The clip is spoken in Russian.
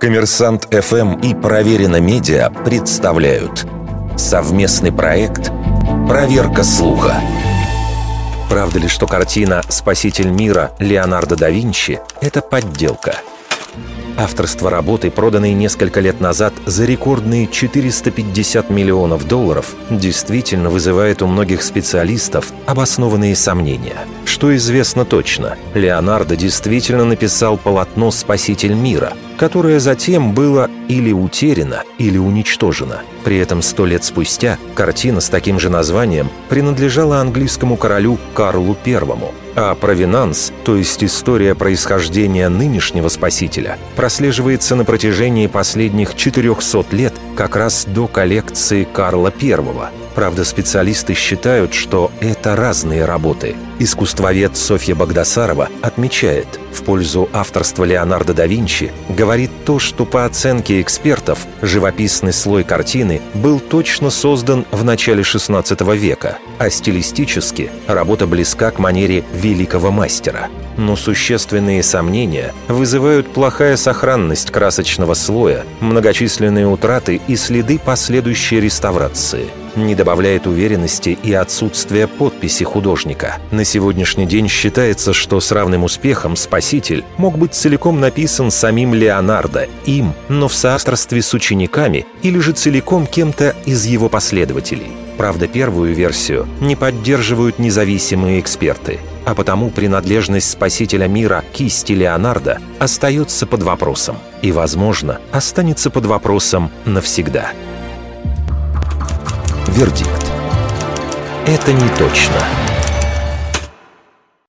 Коммерсант ФМ и Проверено Медиа представляют совместный проект «Проверка слуха». Правда ли, что картина «Спаситель мира» Леонардо да Винчи – это подделка – Авторство работы, проданной несколько лет назад за рекордные 450 миллионов долларов, действительно вызывает у многих специалистов обоснованные сомнения. Что известно точно, Леонардо действительно написал полотно «Спаситель мира», которое затем было или утеряно, или уничтожено. При этом сто лет спустя картина с таким же названием принадлежала английскому королю Карлу I, а провинанс, то есть история происхождения нынешнего спасителя, прослеживается на протяжении последних 400 лет как раз до коллекции Карла I. Правда, специалисты считают, что это разные работы. Искусствовед Софья Богдасарова отмечает, в пользу авторства Леонардо да Винчи говорит то, что по оценке экспертов живописный слой картины был точно создан в начале XVI века, а стилистически работа близка к манере великого мастера. Но существенные сомнения вызывают плохая сохранность красочного слоя, многочисленные утраты и следы последующей реставрации – не добавляет уверенности и отсутствие подписи художника. На сегодняшний день считается, что с равным успехом «Спаситель» мог быть целиком написан самим Леонардо, им, но в соавторстве с учениками или же целиком кем-то из его последователей. Правда, первую версию не поддерживают независимые эксперты, а потому принадлежность спасителя мира кисти Леонардо остается под вопросом и, возможно, останется под вопросом навсегда. Вердикт. Это не точно.